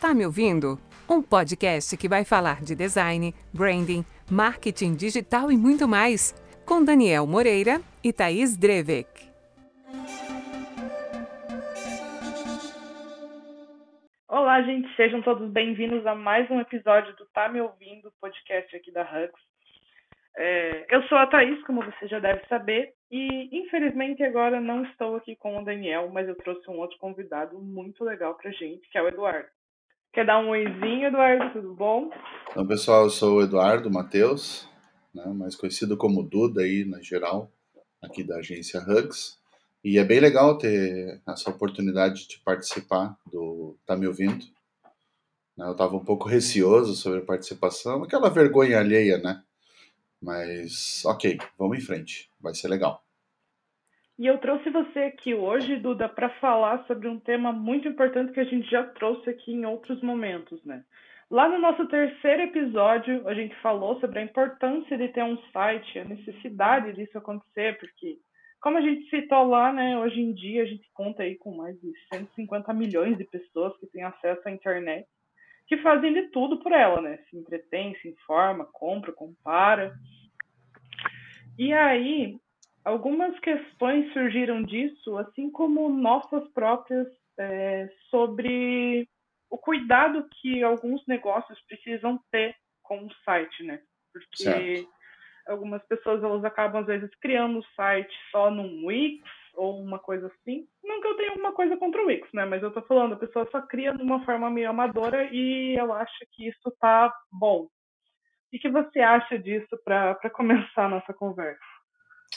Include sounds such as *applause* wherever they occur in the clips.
Tá me ouvindo? Um podcast que vai falar de design, branding, marketing digital e muito mais, com Daniel Moreira e Thaís Drevek. Olá, gente, sejam todos bem-vindos a mais um episódio do Tá Me Ouvindo, podcast aqui da Hugs. É, eu sou a Thaís, como você já deve saber, e infelizmente agora não estou aqui com o Daniel, mas eu trouxe um outro convidado muito legal pra gente, que é o Eduardo. Quer dar um oizinho, Eduardo? Tudo bom? Então, pessoal, eu sou o Eduardo Matheus, né, mais conhecido como Duda aí na geral, aqui da agência Hugs. E é bem legal ter essa oportunidade de participar do Tá Me Ouvindo. Né, eu estava um pouco receoso sobre a participação, aquela vergonha alheia, né? Mas, ok, vamos em frente, vai ser legal. E eu trouxe você aqui hoje, Duda, para falar sobre um tema muito importante que a gente já trouxe aqui em outros momentos, né? Lá no nosso terceiro episódio, a gente falou sobre a importância de ter um site, a necessidade disso acontecer, porque, como a gente citou lá, né, hoje em dia a gente conta aí com mais de 150 milhões de pessoas que têm acesso à internet que fazem de tudo por ela, né? Se entretém, se informa, compra, compara. E aí, algumas questões surgiram disso, assim como nossas próprias é, sobre o cuidado que alguns negócios precisam ter com o site, né? Porque certo. algumas pessoas elas acabam às vezes criando o site só num Wix ou uma coisa assim. Não que eu tenha alguma coisa contra o Wix, né? Mas eu tô falando, a pessoa só cria de uma forma meio amadora e ela acha que isso tá bom. O que você acha disso para começar a nossa conversa?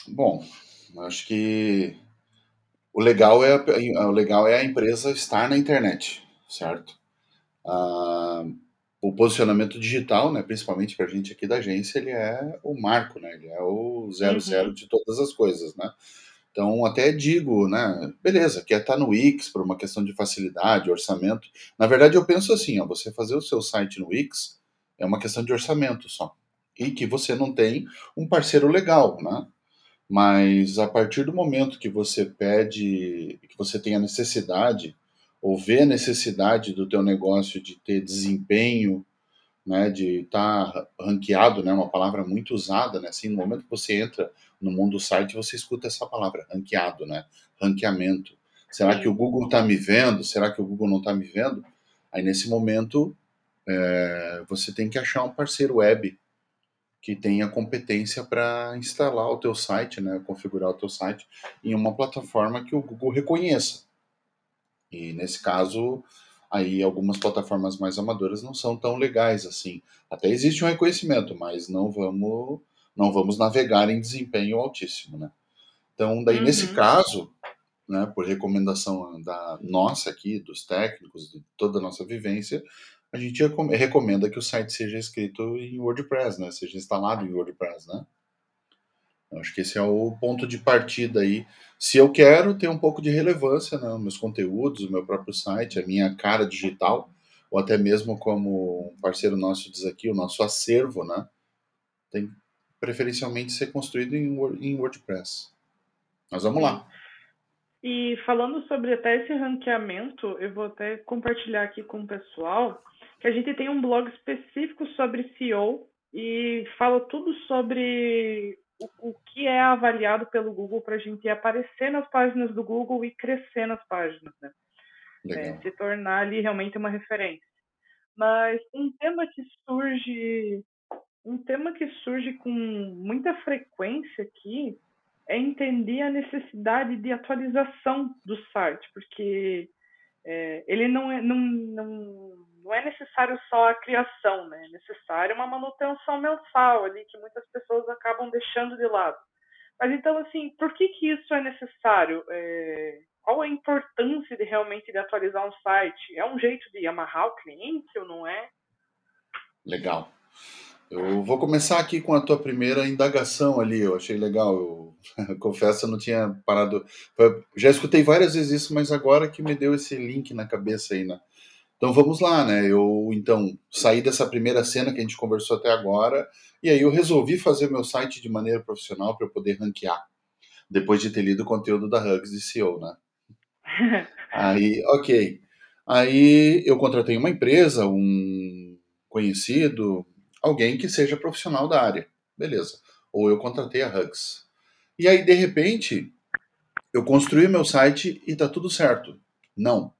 Bom, acho que o legal é a, o legal é a empresa estar na internet, certo? Ah, o posicionamento digital, né, principalmente para a gente aqui da agência, ele é o marco, né? Ele é o zero uhum. zero de todas as coisas, né? Então, até digo, né, beleza, quer estar tá no Wix por uma questão de facilidade, orçamento. Na verdade, eu penso assim, ó, você fazer o seu site no Wix é uma questão de orçamento só. E que você não tem um parceiro legal, né? Mas a partir do momento que você pede, que você tem a necessidade, ou vê a necessidade do teu negócio de ter desempenho, né, de estar tá ranqueado, né, uma palavra muito usada, né, assim, no momento que você entra no mundo do site, você escuta essa palavra, ranqueado, né, ranqueamento. Será que o Google está me vendo? Será que o Google não está me vendo? Aí, nesse momento, é, você tem que achar um parceiro web que tenha competência para instalar o teu site, né, configurar o teu site em uma plataforma que o Google reconheça. E nesse caso, aí algumas plataformas mais amadoras não são tão legais assim. Até existe um reconhecimento, mas não vamos não vamos navegar em desempenho altíssimo, né? Então, daí uhum. nesse caso, né, por recomendação da nossa aqui, dos técnicos, de toda a nossa vivência, a gente recomenda que o site seja escrito em WordPress, né? Seja instalado em WordPress, né? Eu acho que esse é o ponto de partida aí. Se eu quero ter um pouco de relevância, né, meus conteúdos, o meu próprio site, a minha cara digital, ou até mesmo como um parceiro nosso diz aqui, o nosso acervo, né, tem preferencialmente ser construído em, em WordPress. Mas vamos lá. E falando sobre até esse ranqueamento, eu vou até compartilhar aqui com o pessoal que a gente tem um blog específico sobre SEO e fala tudo sobre o, o que é avaliado pelo Google para a gente aparecer nas páginas do Google e crescer nas páginas, né? É, se tornar ali realmente uma referência. Mas um tema que surge, um tema que surge com muita frequência aqui é entender a necessidade de atualização do site, porque é, ele não é, não, não, não é necessário só a criação, né? É necessário uma manutenção mensal ali que muitas pessoas acabam deixando de lado. Mas então, assim, por que que isso é necessário? É, qual a importância de realmente de atualizar um site? É um jeito de amarrar o cliente ou não é? Legal. Eu vou começar aqui com a tua primeira indagação ali. Eu achei legal. Eu, eu *laughs* confesso, eu não tinha parado. Já escutei várias vezes isso, mas agora que me deu esse link na cabeça aí, né? Então vamos lá, né? Eu então saí dessa primeira cena que a gente conversou até agora e aí eu resolvi fazer meu site de maneira profissional para eu poder ranquear. Depois de ter lido o conteúdo da Hugs de CEO, né? *laughs* aí, ok. Aí eu contratei uma empresa, um conhecido, alguém que seja profissional da área. Beleza. Ou eu contratei a Hugs. E aí, de repente, eu construí meu site e tá tudo certo. Não.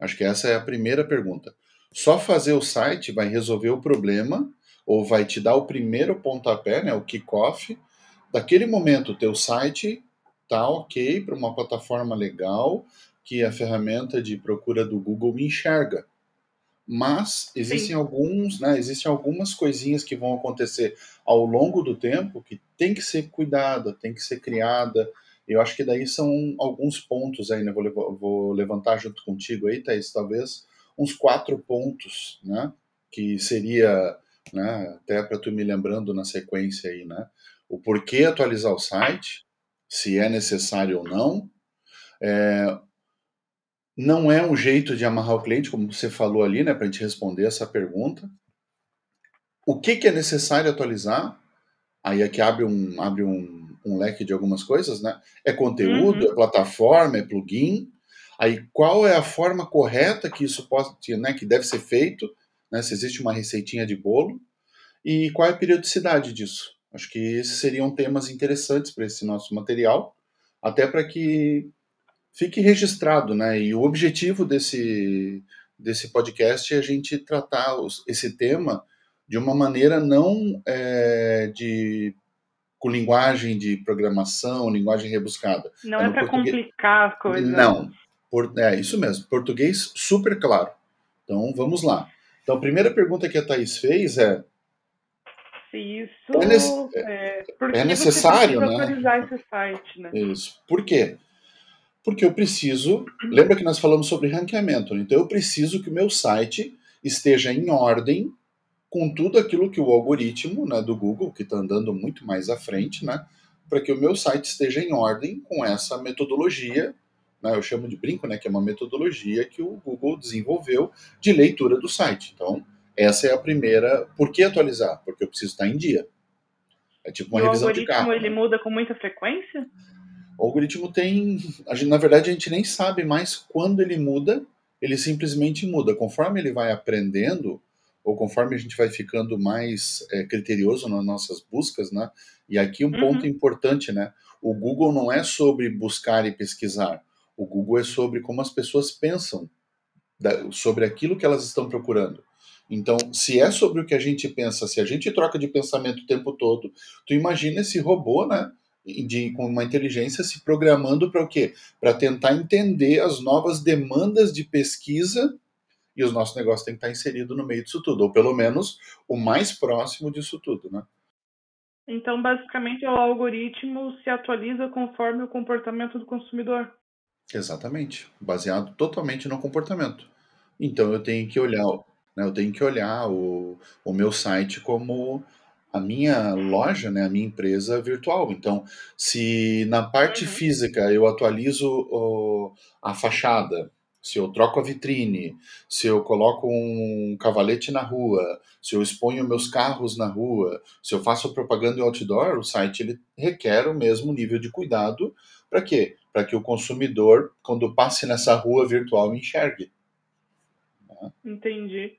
Acho que essa é a primeira pergunta. Só fazer o site vai resolver o problema ou vai te dar o primeiro pontapé, né, o kickoff. Daquele momento, o teu site tá ok para uma plataforma legal que a ferramenta de procura do Google enxerga. Mas existem Sim. alguns, né, existem algumas coisinhas que vão acontecer ao longo do tempo que tem que ser cuidada, tem que ser criada. Eu acho que daí são alguns pontos aí, né? Vou, vou levantar junto contigo aí, Thaís, talvez uns quatro pontos, né? Que seria, né? Até para tu me lembrando na sequência aí, né? O porquê atualizar o site, se é necessário ou não. É, não é um jeito de amarrar o cliente, como você falou ali, né, para a gente responder essa pergunta. O que, que é necessário atualizar? Aí aqui abre um, abre um, um leque de algumas coisas, né? É conteúdo, uhum. é plataforma, é plugin. Aí qual é a forma correta que isso pode, né, que deve ser feito, né? Se existe uma receitinha de bolo e qual é a periodicidade disso? Acho que esses seriam temas interessantes para esse nosso material, até para que fique registrado, né? E o objetivo desse, desse podcast é a gente tratar os, esse tema de uma maneira não é, de com linguagem de programação, linguagem rebuscada. Não é, é para português... complicar as coisas. Não, por... é isso mesmo. Português super claro. Então vamos lá. Então a primeira pergunta que a Thaís fez é se isso é, nece... é, é necessário, né? atualizar esse site, né? Isso. Por quê? Porque eu preciso. Lembra que nós falamos sobre ranqueamento? Né? Então eu preciso que o meu site esteja em ordem com tudo aquilo que o algoritmo né, do Google, que está andando muito mais à frente, né, para que o meu site esteja em ordem com essa metodologia, né, eu chamo de brinco, né, que é uma metodologia que o Google desenvolveu de leitura do site. Então, essa é a primeira. Por que atualizar? Porque eu preciso estar em dia. É tipo uma revisão de carro. O algoritmo ele né? muda com muita frequência? O algoritmo tem. A gente, na verdade, a gente nem sabe mais quando ele muda, ele simplesmente muda. Conforme ele vai aprendendo, ou conforme a gente vai ficando mais é, criterioso nas nossas buscas, né? E aqui um uhum. ponto importante, né? O Google não é sobre buscar e pesquisar. O Google é sobre como as pessoas pensam da, sobre aquilo que elas estão procurando. Então, se é sobre o que a gente pensa, se a gente troca de pensamento o tempo todo, tu imagina esse robô, né? De, com uma inteligência se programando para o quê? Para tentar entender as novas demandas de pesquisa e os nossos negócios têm que estar inserido no meio disso tudo, ou pelo menos o mais próximo disso tudo, né? Então, basicamente, o algoritmo se atualiza conforme o comportamento do consumidor. Exatamente, baseado totalmente no comportamento. Então, eu tenho que olhar, né, eu tenho que olhar o, o meu site como a minha loja, né, a minha empresa virtual. Então, se na parte uhum. física eu atualizo a fachada, se eu troco a vitrine, se eu coloco um cavalete na rua, se eu exponho meus carros na rua, se eu faço propaganda em outdoor, o site ele requer o mesmo nível de cuidado. Para quê? Para que o consumidor, quando passe nessa rua virtual, enxergue. Entendi.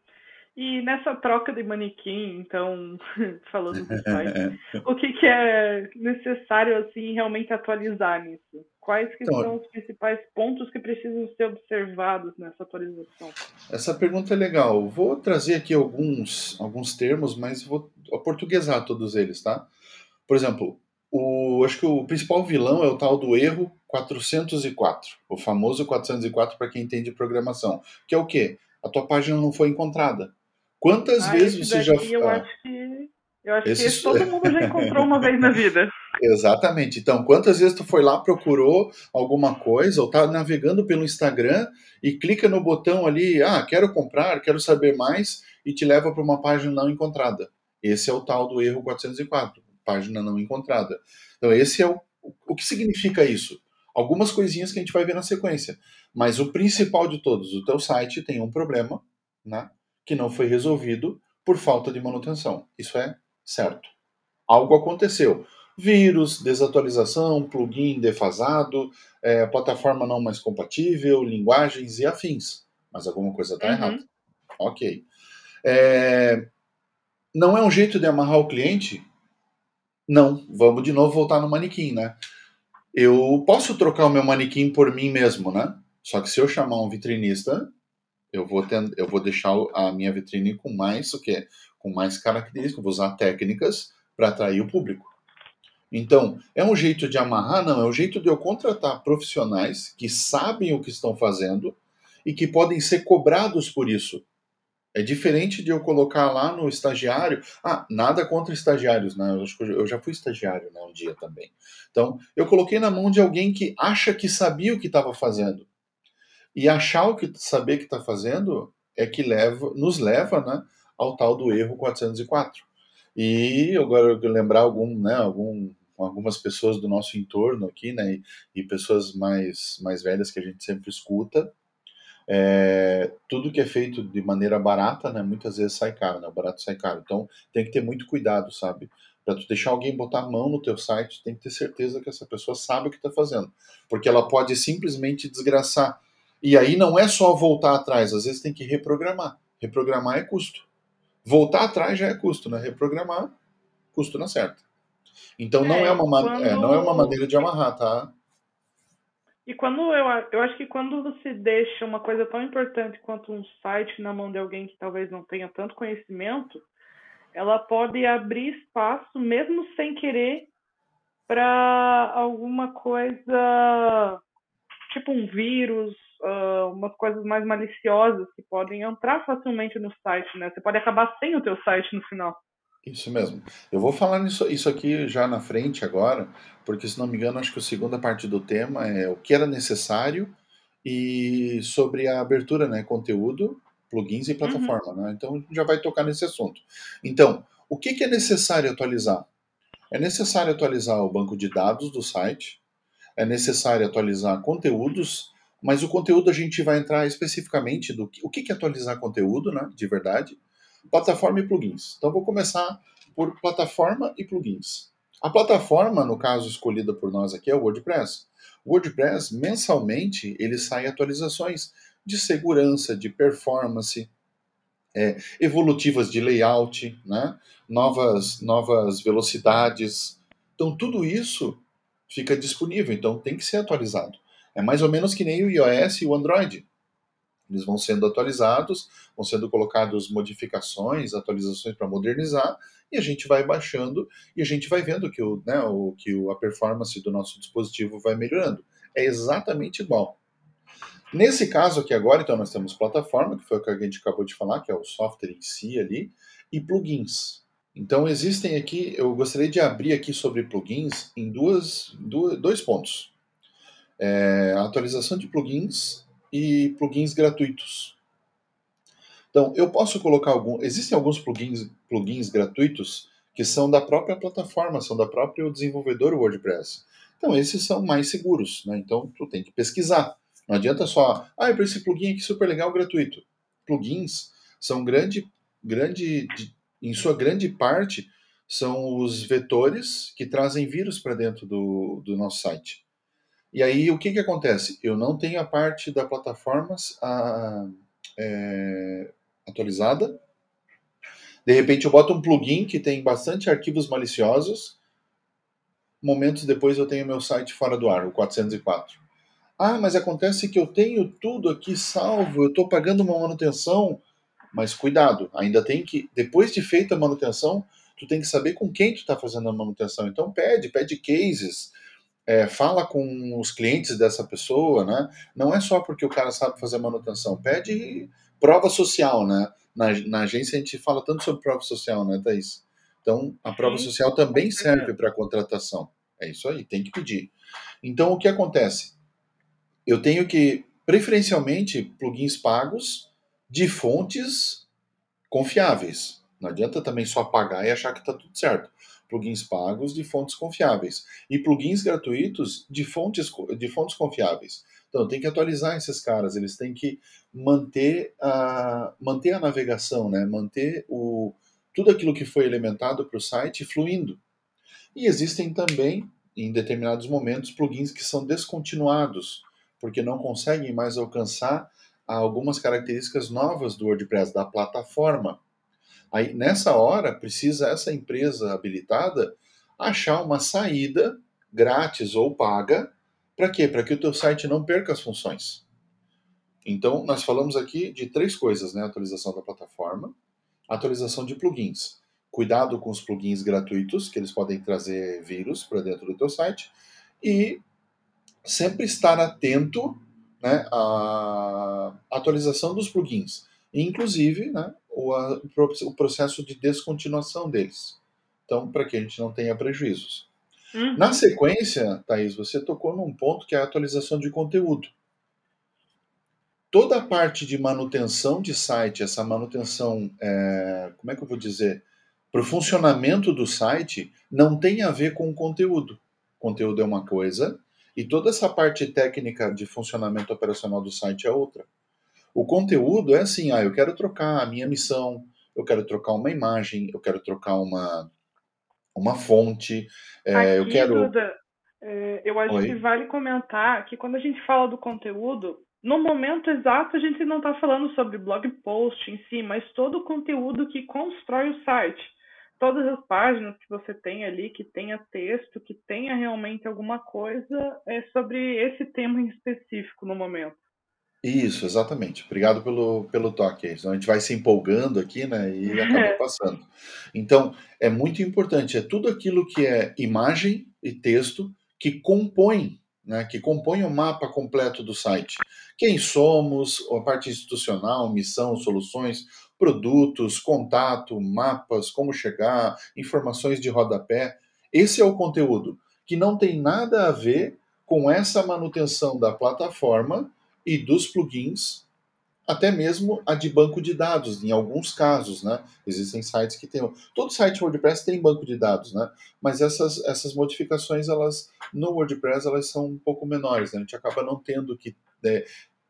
E nessa troca de manequim, então, *laughs* falando do site, *laughs* o que, que é necessário, assim, realmente atualizar nisso? Quais que então, são os principais pontos que precisam ser observados nessa atualização? Essa pergunta é legal. Vou trazer aqui alguns, alguns termos, mas vou portuguesar todos eles, tá? Por exemplo, o, acho que o principal vilão é o tal do erro 404, o famoso 404 para quem entende programação, que é o quê? A tua página não foi encontrada. Quantas ah, vezes você já. Eu ah, acho que. Eu acho esse... que todo mundo já encontrou uma vez na vida. *laughs* Exatamente. Então, quantas vezes tu foi lá, procurou alguma coisa, ou tá navegando pelo Instagram e clica no botão ali, ah, quero comprar, quero saber mais, e te leva para uma página não encontrada. Esse é o tal do erro 404, página não encontrada. Então, esse é o, o que significa isso? Algumas coisinhas que a gente vai ver na sequência. Mas o principal de todos, o teu site tem um problema, né? Que não foi resolvido por falta de manutenção. Isso é certo. Algo aconteceu. Vírus, desatualização, plugin defasado, é, plataforma não mais compatível, linguagens e afins. mas alguma coisa está uhum. errada. Ok. É, não é um jeito de amarrar o cliente? Não. Vamos de novo voltar no manequim, né? Eu posso trocar o meu manequim por mim mesmo, né? Só que se eu chamar um vitrinista, eu vou, ter, eu vou deixar a minha vitrine com mais o quê? Com mais características, vou usar técnicas para atrair o público. Então, é um jeito de amarrar? Não, é um jeito de eu contratar profissionais que sabem o que estão fazendo e que podem ser cobrados por isso. É diferente de eu colocar lá no estagiário. Ah, nada contra estagiários, né? Eu, já fui estagiário né, um dia também. Então, eu coloquei na mão de alguém que acha que sabia o que estava fazendo. E achar o que saber que está fazendo é que leva, nos leva né, ao tal do erro 404. E agora eu lembrar algum, né, algum, algumas pessoas do nosso entorno aqui, né, e, e pessoas mais, mais velhas que a gente sempre escuta, é, tudo que é feito de maneira barata, né, muitas vezes sai caro, né, o barato sai caro. Então tem que ter muito cuidado, sabe? Para tu deixar alguém botar a mão no teu site, tem que ter certeza que essa pessoa sabe o que está fazendo, porque ela pode simplesmente desgraçar. E aí não é só voltar atrás, às vezes tem que reprogramar. Reprogramar é custo. Voltar atrás já é custo, né? Reprogramar, custo na certa. Então não é, é uma quando... é, não é uma maneira de amarrar, tá? E quando eu, eu acho que quando você deixa uma coisa tão importante quanto um site na mão de alguém que talvez não tenha tanto conhecimento, ela pode abrir espaço, mesmo sem querer, para alguma coisa tipo um vírus, uh, umas coisas mais maliciosas que podem entrar facilmente no site, né? Você pode acabar sem o teu site no final. Isso mesmo. Eu vou falar nisso, isso aqui já na frente agora, porque se não me engano, acho que a segunda parte do tema é o que era necessário e sobre a abertura, né, conteúdo, plugins e plataforma, uhum. né? Então já vai tocar nesse assunto. Então, o que, que é necessário atualizar? É necessário atualizar o banco de dados do site, é necessário atualizar conteúdos, mas o conteúdo a gente vai entrar especificamente do que, o que, é atualizar conteúdo, né, de verdade plataforma e plugins. Então vou começar por plataforma e plugins. A plataforma, no caso escolhida por nós aqui, é o WordPress. O WordPress, mensalmente, ele sai atualizações de segurança, de performance, é, evolutivas de layout, né? novas, novas velocidades. Então, tudo isso fica disponível, então tem que ser atualizado. É mais ou menos que nem o iOS e o Android. Eles vão sendo atualizados, vão sendo colocadas modificações, atualizações para modernizar, e a gente vai baixando e a gente vai vendo que, o, né, o, que a performance do nosso dispositivo vai melhorando. É exatamente igual. Nesse caso aqui agora, então, nós temos plataforma, que foi o que a gente acabou de falar, que é o software em si ali, e plugins. Então existem aqui, eu gostaria de abrir aqui sobre plugins em duas, duas dois pontos. É, atualização de plugins e plugins gratuitos. Então, eu posso colocar algum. Existem alguns plugins, plugins gratuitos que são da própria plataforma, são da própria desenvolvedor WordPress. Então, esses são mais seguros, né? Então, tu tem que pesquisar. Não adianta só, ah, para esse plugin aqui super legal, gratuito. Plugins são grande, grande, em sua grande parte, são os vetores que trazem vírus para dentro do, do nosso site. E aí o que, que acontece? Eu não tenho a parte da plataforma a, é, atualizada. De repente eu boto um plugin que tem bastante arquivos maliciosos. Momentos depois eu tenho meu site fora do ar, o 404. Ah, mas acontece que eu tenho tudo aqui salvo, eu estou pagando uma manutenção. Mas cuidado, ainda tem que, depois de feita a manutenção, tu tem que saber com quem tu está fazendo a manutenção. Então pede, pede cases, é, fala com os clientes dessa pessoa, né? Não é só porque o cara sabe fazer manutenção, pede prova social, né? Na, na agência a gente fala tanto sobre prova social, né, Thaís? Então, a prova Sim. social também serve para contratação. É isso aí, tem que pedir. Então, o que acontece? Eu tenho que, preferencialmente, plugins pagos de fontes confiáveis. Não adianta também só pagar e achar que está tudo certo plugins pagos de fontes confiáveis e plugins gratuitos de fontes, de fontes confiáveis. Então, tem que atualizar esses caras, eles têm que manter a, manter a navegação, né? manter o, tudo aquilo que foi elementado para o site fluindo. E existem também, em determinados momentos, plugins que são descontinuados, porque não conseguem mais alcançar algumas características novas do WordPress, da plataforma. Aí, nessa hora, precisa essa empresa habilitada achar uma saída grátis ou paga para quê? Para que o teu site não perca as funções. Então, nós falamos aqui de três coisas, né? Atualização da plataforma, atualização de plugins. Cuidado com os plugins gratuitos, que eles podem trazer vírus para dentro do teu site. E sempre estar atento né, à atualização dos plugins. Inclusive, né, o, a, o processo de descontinuação deles. Então, para que a gente não tenha prejuízos. Uhum. Na sequência, Thaís, você tocou num ponto que é a atualização de conteúdo. Toda a parte de manutenção de site, essa manutenção, é, como é que eu vou dizer, para o funcionamento do site, não tem a ver com o conteúdo. O conteúdo é uma coisa e toda essa parte técnica de funcionamento operacional do site é outra. O conteúdo é assim, ah, eu quero trocar a minha missão, eu quero trocar uma imagem, eu quero trocar uma, uma fonte. É, eu quero. Duda, é, eu acho Oi? que vale comentar que quando a gente fala do conteúdo, no momento exato a gente não está falando sobre blog post em si, mas todo o conteúdo que constrói o site. Todas as páginas que você tem ali, que tenha texto, que tenha realmente alguma coisa, é sobre esse tema em específico no momento. Isso, exatamente. Obrigado pelo, pelo toque. Então, a gente vai se empolgando aqui, né? E acaba *laughs* passando. Então, é muito importante. É tudo aquilo que é imagem e texto que compõe, né? Que compõe o mapa completo do site. Quem somos, a parte institucional, missão, soluções, produtos, contato, mapas, como chegar, informações de rodapé. Esse é o conteúdo que não tem nada a ver com essa manutenção da plataforma e dos plugins, até mesmo a de banco de dados, em alguns casos, né? Existem sites que têm. Todo site WordPress tem banco de dados, né? Mas essas, essas modificações, elas no WordPress, elas são um pouco menores, né? A gente acaba não tendo que né,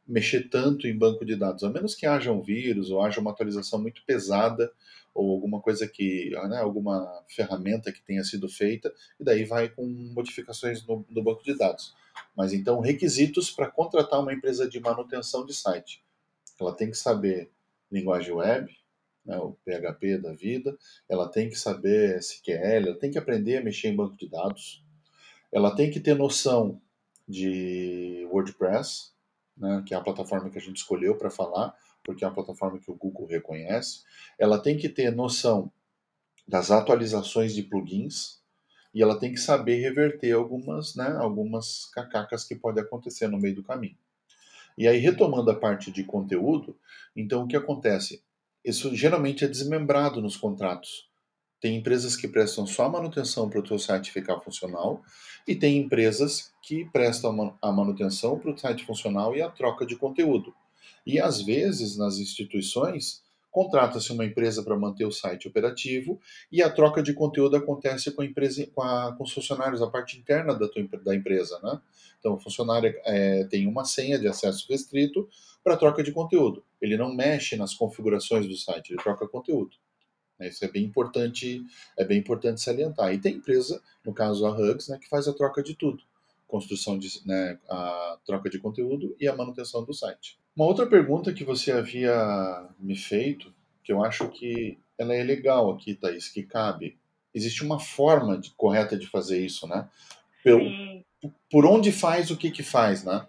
mexer tanto em banco de dados, a menos que haja um vírus ou haja uma atualização muito pesada ou alguma coisa que, né, alguma ferramenta que tenha sido feita, e daí vai com modificações no, no banco de dados. Mas então, requisitos para contratar uma empresa de manutenção de site. Ela tem que saber linguagem web, né, o PHP da vida, ela tem que saber SQL, ela tem que aprender a mexer em banco de dados, ela tem que ter noção de WordPress, né, que é a plataforma que a gente escolheu para falar, porque é uma plataforma que o Google reconhece. Ela tem que ter noção das atualizações de plugins, e ela tem que saber reverter algumas, né, algumas cacacas que podem acontecer no meio do caminho. E aí, retomando a parte de conteúdo, então o que acontece? Isso geralmente é desmembrado nos contratos. Tem empresas que prestam só a manutenção para o teu site ficar funcional e tem empresas que prestam a manutenção para o site funcional e a troca de conteúdo. E às vezes, nas instituições, contrata-se uma empresa para manter o site operativo e a troca de conteúdo acontece com a empresa, com, a, com os funcionários, a parte interna da, tua, da empresa, né? Então, o funcionário é, tem uma senha de acesso restrito para troca de conteúdo. Ele não mexe nas configurações do site, ele troca conteúdo. Isso é bem importante, é bem importante salientar. E tem empresa, no caso a Hugs, né, que faz a troca de tudo, construção de, né, a troca de conteúdo e a manutenção do site. Uma outra pergunta que você havia me feito, que eu acho que ela é legal aqui, Thaís, que cabe. Existe uma forma de, correta de fazer isso, né? Pelo, por onde faz o que que faz, né?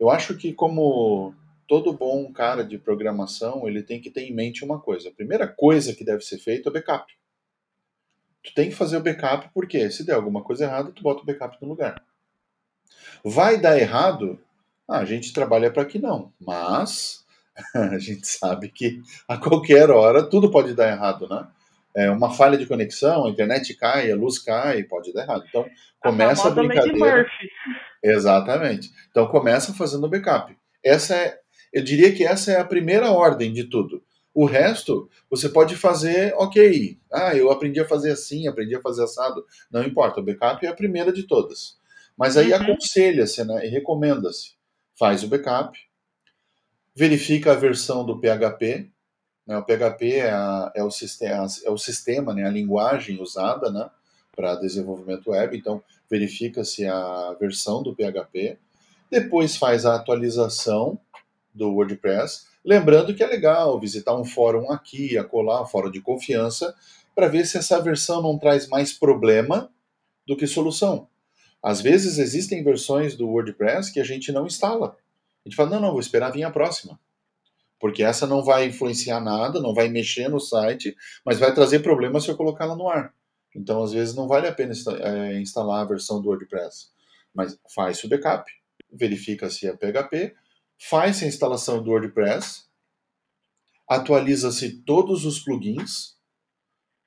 Eu acho que como todo bom cara de programação, ele tem que ter em mente uma coisa. A primeira coisa que deve ser feita é o backup. Tu tem que fazer o backup porque se der alguma coisa errada, tu bota o backup no lugar. Vai dar errado, a gente trabalha para que não, mas *laughs* a gente sabe que a qualquer hora tudo pode dar errado, né? É uma falha de conexão, a internet cai, a luz cai, pode dar errado. Então começa a, a brincadeira. Exatamente. Então começa fazendo backup. Essa é, eu diria que essa é a primeira ordem de tudo. O resto você pode fazer, ok. Ah, eu aprendi a fazer assim, aprendi a fazer assado. Não importa, o backup é a primeira de todas. Mas aí uhum. aconselha-se né, e recomenda-se faz o backup, verifica a versão do PHP. Né? O PHP é, a, é, o sistema, é o sistema, né? a linguagem usada né? para desenvolvimento web. Então, verifica-se a versão do PHP. Depois faz a atualização do WordPress. Lembrando que é legal visitar um fórum aqui, acolá, um fórum de confiança, para ver se essa versão não traz mais problema do que solução. Às vezes existem versões do WordPress que a gente não instala. A gente fala, não, não, vou esperar vir a próxima. Porque essa não vai influenciar nada, não vai mexer no site, mas vai trazer problema se eu colocá-la no ar. Então, às vezes, não vale a pena é, instalar a versão do WordPress. Mas faz o backup, verifica se é PHP, faz a instalação do WordPress, atualiza-se todos os plugins,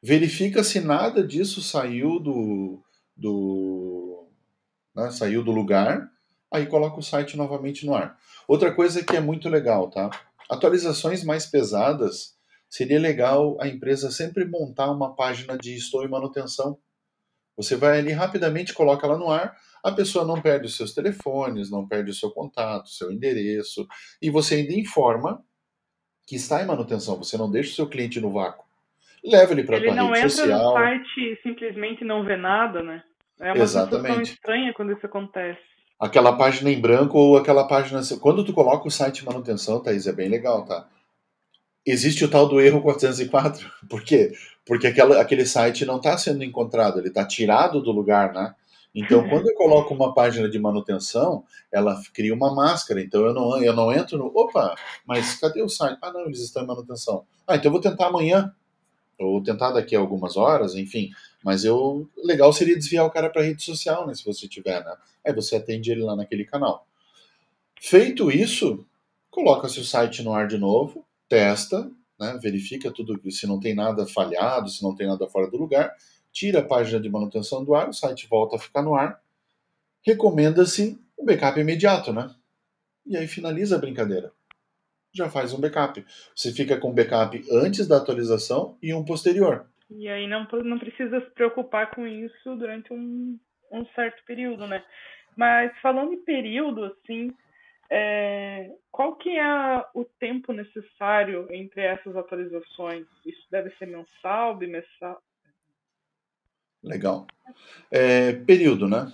verifica se nada disso saiu do, do né, saiu do lugar, aí coloca o site novamente no ar. Outra coisa que é muito legal, tá? Atualizações mais pesadas, seria legal a empresa sempre montar uma página de estou em manutenção. Você vai ali rapidamente, coloca ela no ar, a pessoa não perde os seus telefones, não perde o seu contato, seu endereço, e você ainda informa que está em manutenção, você não deixa o seu cliente no vácuo. Leva ele para a rede social. Ele não entra no site simplesmente não vê nada, né? É uma Exatamente. sensação estranha quando isso acontece. Aquela página em branco ou aquela página. Quando tu coloca o site de manutenção, Thaís, é bem legal, tá? Existe o tal do erro 404. *laughs* Por quê? Porque aquela, aquele site não está sendo encontrado, ele está tirado do lugar, né? Então, *laughs* quando eu coloco uma página de manutenção, ela cria uma máscara. Então, eu não, eu não entro no. Opa, mas cadê o site? Ah, não, eles estão em manutenção. Ah, então eu vou tentar amanhã. Ou tentar daqui a algumas horas, enfim. Mas eu. Legal seria desviar o cara para rede social, né? Se você tiver, né? Aí você atende ele lá naquele canal. Feito isso, coloca-se o site no ar de novo, testa, né? verifica tudo, se não tem nada falhado, se não tem nada fora do lugar tira a página de manutenção do ar, o site volta a ficar no ar. Recomenda-se um backup imediato, né? E aí finaliza a brincadeira. Já faz um backup. Você fica com um backup antes da atualização e um posterior. E aí não, não precisa se preocupar com isso durante um, um certo período, né? Mas falando em período, assim, é, qual que é o tempo necessário entre essas atualizações? Isso deve ser mensal, bimestral, Legal. É, período, né?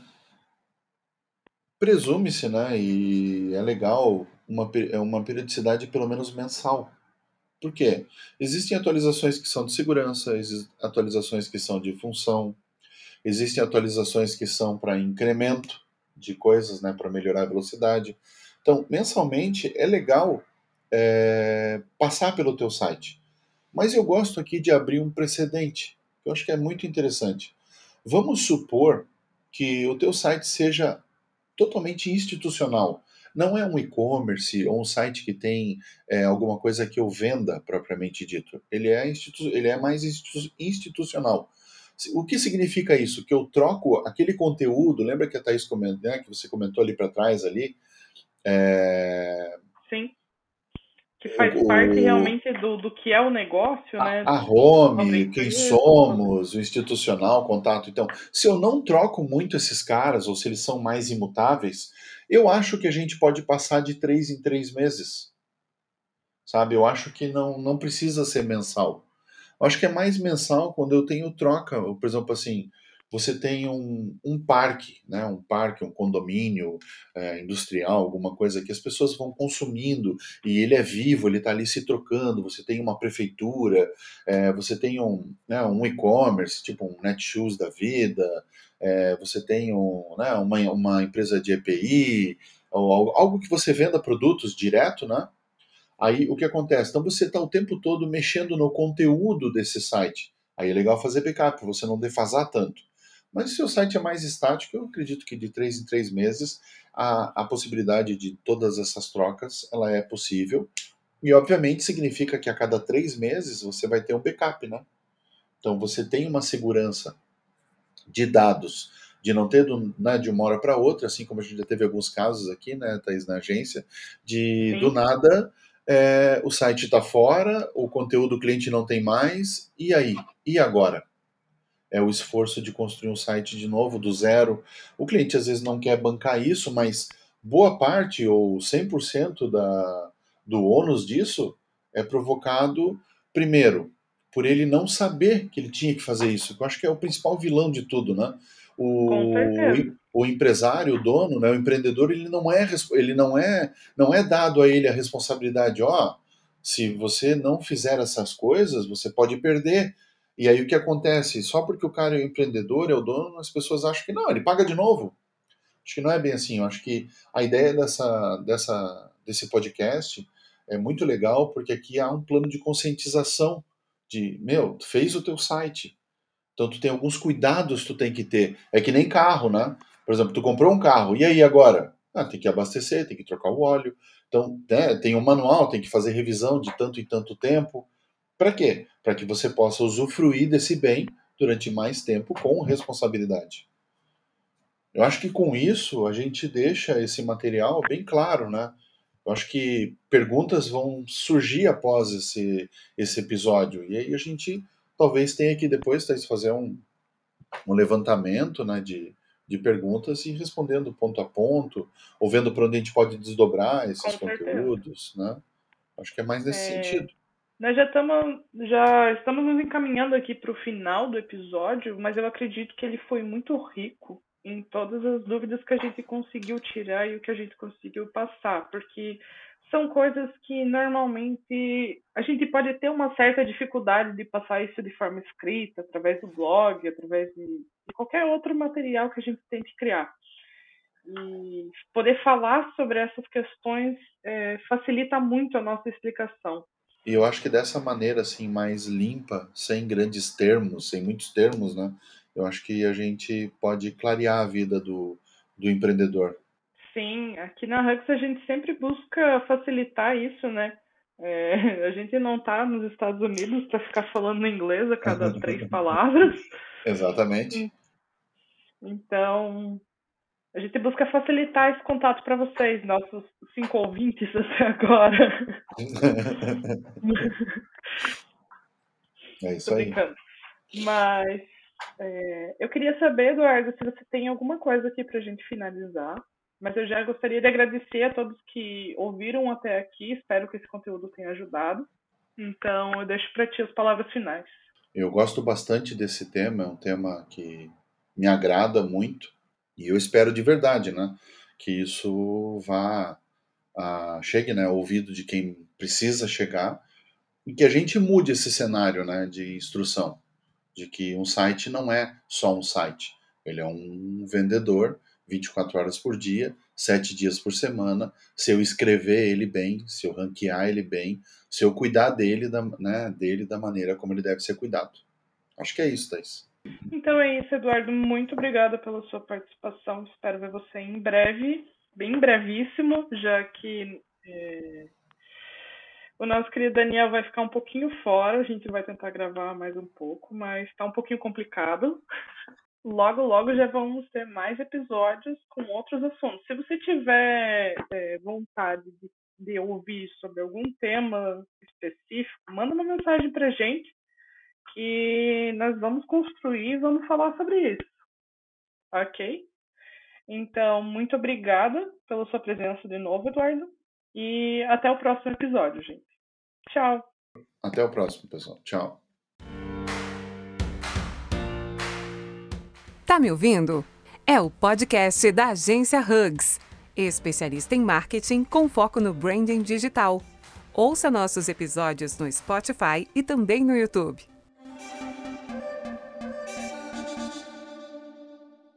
Presume-se, né? E é legal uma, é uma periodicidade pelo menos mensal. Por quê? Existem atualizações que são de segurança, existem atualizações que são de função, existem atualizações que são para incremento de coisas, né? Para melhorar a velocidade. Então, mensalmente é legal é, passar pelo teu site. Mas eu gosto aqui de abrir um precedente que eu acho que é muito interessante. Vamos supor que o teu site seja totalmente institucional. Não é um e-commerce ou um site que tem é, alguma coisa que eu venda propriamente dito. Ele é, institu ele é mais institu institucional. O que significa isso? Que eu troco aquele conteúdo, lembra que a Thaís comentou, né, que você comentou ali para trás ali? É... Sim que faz o, parte realmente do, do que é o negócio, a, né? A home, quem somos, o institucional, contato. Então, se eu não troco muito esses caras, ou se eles são mais imutáveis, eu acho que a gente pode passar de três em três meses. Sabe? Eu acho que não, não precisa ser mensal. Eu acho que é mais mensal quando eu tenho troca. Por exemplo, assim, você tem um, um parque, né, um parque, um condomínio é, industrial, alguma coisa que as pessoas vão consumindo e ele é vivo, ele está ali se trocando. Você tem uma prefeitura, é, você tem um, né, um e-commerce, tipo um Netshoes da vida, é, você tem um, né, uma, uma empresa de EPI, ou algo que você venda produtos direto, né? Aí o que acontece? Então você está o tempo todo mexendo no conteúdo desse site. Aí é legal fazer backup, você não defasar tanto. Mas se o site é mais estático, eu acredito que de três em três meses a, a possibilidade de todas essas trocas ela é possível. E obviamente significa que a cada três meses você vai ter um backup, né? Então você tem uma segurança de dados, de não ter do, né, de uma hora para outra, assim como a gente já teve alguns casos aqui, né, Thaís, na agência, de Sim. do nada é, o site está fora, o conteúdo do cliente não tem mais, e aí? E agora? É o esforço de construir um site de novo, do zero. O cliente às vezes não quer bancar isso, mas boa parte ou 100% da, do ônus disso é provocado, primeiro, por ele não saber que ele tinha que fazer isso. Eu acho que é o principal vilão de tudo, né? o, o empresário, o dono, né, o empreendedor, ele não é ele não é não é dado a ele a responsabilidade, ó, se você não fizer essas coisas, você pode perder. E aí o que acontece? Só porque o cara é o empreendedor, é o dono, as pessoas acham que não, ele paga de novo. Acho que não é bem assim. Eu acho que a ideia dessa, dessa, desse podcast é muito legal, porque aqui há um plano de conscientização de, meu, tu fez o teu site. Então tu tem alguns cuidados que tu tem que ter. É que nem carro, né? Por exemplo, tu comprou um carro, e aí agora? Ah, tem que abastecer, tem que trocar o óleo. Então, né, tem um manual, tem que fazer revisão de tanto e tanto tempo. Para quê? Para que você possa usufruir desse bem durante mais tempo com responsabilidade. Eu acho que com isso a gente deixa esse material bem claro, né? Eu acho que perguntas vão surgir após esse, esse episódio. E aí a gente talvez tenha que depois fazer um, um levantamento né, de, de perguntas e respondendo ponto a ponto, ou vendo para onde a gente pode desdobrar esses conteúdos, né? Acho que é mais nesse é, sentido. Nós já estamos já estamos nos encaminhando aqui para o final do episódio, mas eu acredito que ele foi muito rico em todas as dúvidas que a gente conseguiu tirar e o que a gente conseguiu passar, porque são coisas que normalmente a gente pode ter uma certa dificuldade de passar isso de forma escrita, através do blog, através de, de qualquer outro material que a gente tente criar. E poder falar sobre essas questões é, facilita muito a nossa explicação. E eu acho que dessa maneira, assim, mais limpa, sem grandes termos, sem muitos termos, né? Eu acho que a gente pode clarear a vida do, do empreendedor. Sim, aqui na Hux a gente sempre busca facilitar isso, né? É, a gente não está nos Estados Unidos para ficar falando inglês a cada três *laughs* palavras. Exatamente. Então, a gente busca facilitar esse contato para vocês, nossos cinco ouvintes até agora. *laughs* é isso aí. Mas é, eu queria saber, Eduardo, se você tem alguma coisa aqui para a gente finalizar. Mas eu já gostaria de agradecer a todos que ouviram até aqui. Espero que esse conteúdo tenha ajudado. Então, eu deixo para ti as palavras finais. Eu gosto bastante desse tema, é um tema que me agrada muito e eu espero de verdade, né, que isso vá a, chegue, né, ao ouvido de quem precisa chegar e que a gente mude esse cenário, né, de instrução, de que um site não é só um site, ele é um vendedor 24 horas por dia, 7 dias por semana, se eu escrever ele bem, se eu ranquear ele bem, se eu cuidar dele da, né, dele da maneira como ele deve ser cuidado. Acho que é isso, Thais. Então é isso, Eduardo. Muito obrigada pela sua participação. Espero ver você em breve, bem brevíssimo, já que é, o nosso querido Daniel vai ficar um pouquinho fora. A gente vai tentar gravar mais um pouco, mas está um pouquinho complicado logo, logo já vamos ter mais episódios com outros assuntos. Se você tiver é, vontade de, de, ouvir sobre algum tema específico, manda uma mensagem para gente que nós vamos construir e vamos falar sobre isso. Ok? Então, muito obrigada pela sua presença de novo, Eduardo. E até o próximo episódio, gente. Tchau. Até o próximo, pessoal. Tchau. Tá me ouvindo? É o podcast da agência Hugs, especialista em marketing com foco no branding digital. Ouça nossos episódios no Spotify e também no YouTube.